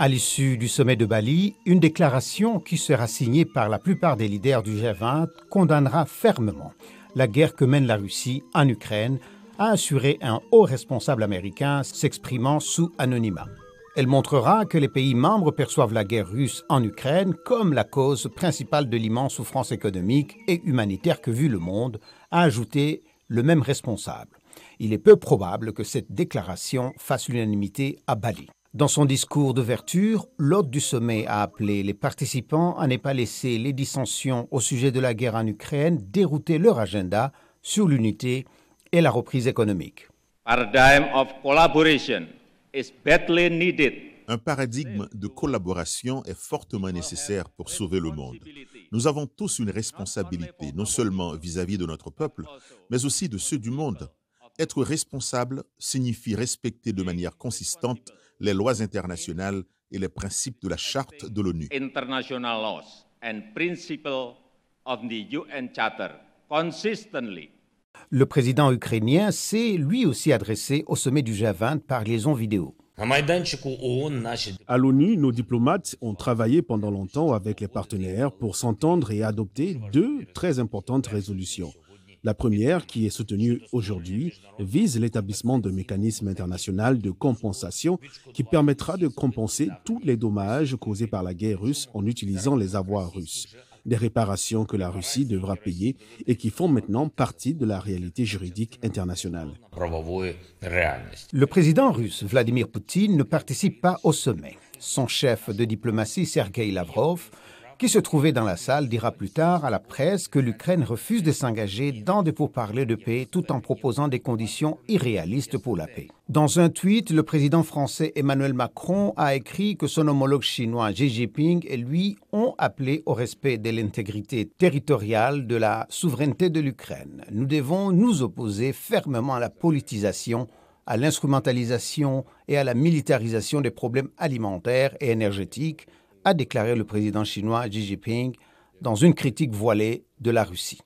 À l'issue du sommet de Bali, une déclaration qui sera signée par la plupart des leaders du G20 condamnera fermement la guerre que mène la Russie en Ukraine, a assuré un haut responsable américain s'exprimant sous anonymat. Elle montrera que les pays membres perçoivent la guerre russe en Ukraine comme la cause principale de l'immense souffrance économique et humanitaire que vit le monde, a ajouté le même responsable. Il est peu probable que cette déclaration fasse l'unanimité à Bali. Dans son discours d'ouverture, l'hôte du sommet a appelé les participants à ne pas laisser les dissensions au sujet de la guerre en Ukraine dérouter leur agenda sur l'unité et la reprise économique. Un paradigme de collaboration est fortement nécessaire pour sauver le monde. Nous avons tous une responsabilité, non seulement vis-à-vis -vis de notre peuple, mais aussi de ceux du monde. Être responsable signifie respecter de manière consistante les lois internationales et les principes de la charte de l'ONU. Le président ukrainien s'est lui aussi adressé au sommet du G20 par liaison vidéo. À l'ONU, nos diplomates ont travaillé pendant longtemps avec les partenaires pour s'entendre et adopter deux très importantes résolutions. La première, qui est soutenue aujourd'hui, vise l'établissement d'un mécanisme international de compensation qui permettra de compenser tous les dommages causés par la guerre russe en utilisant les avoirs russes. Des réparations que la Russie devra payer et qui font maintenant partie de la réalité juridique internationale. Le président russe Vladimir Poutine ne participe pas au sommet. Son chef de diplomatie, Sergei Lavrov, qui se trouvait dans la salle, dira plus tard à la presse que l'Ukraine refuse de s'engager dans des pourparlers de paix tout en proposant des conditions irréalistes pour la paix. Dans un tweet, le président français Emmanuel Macron a écrit que son homologue chinois Xi Jinping et lui ont appelé au respect de l'intégrité territoriale de la souveraineté de l'Ukraine. Nous devons nous opposer fermement à la politisation à l'instrumentalisation et à la militarisation des problèmes alimentaires et énergétiques a déclaré le président chinois Xi Jinping dans une critique voilée de la Russie.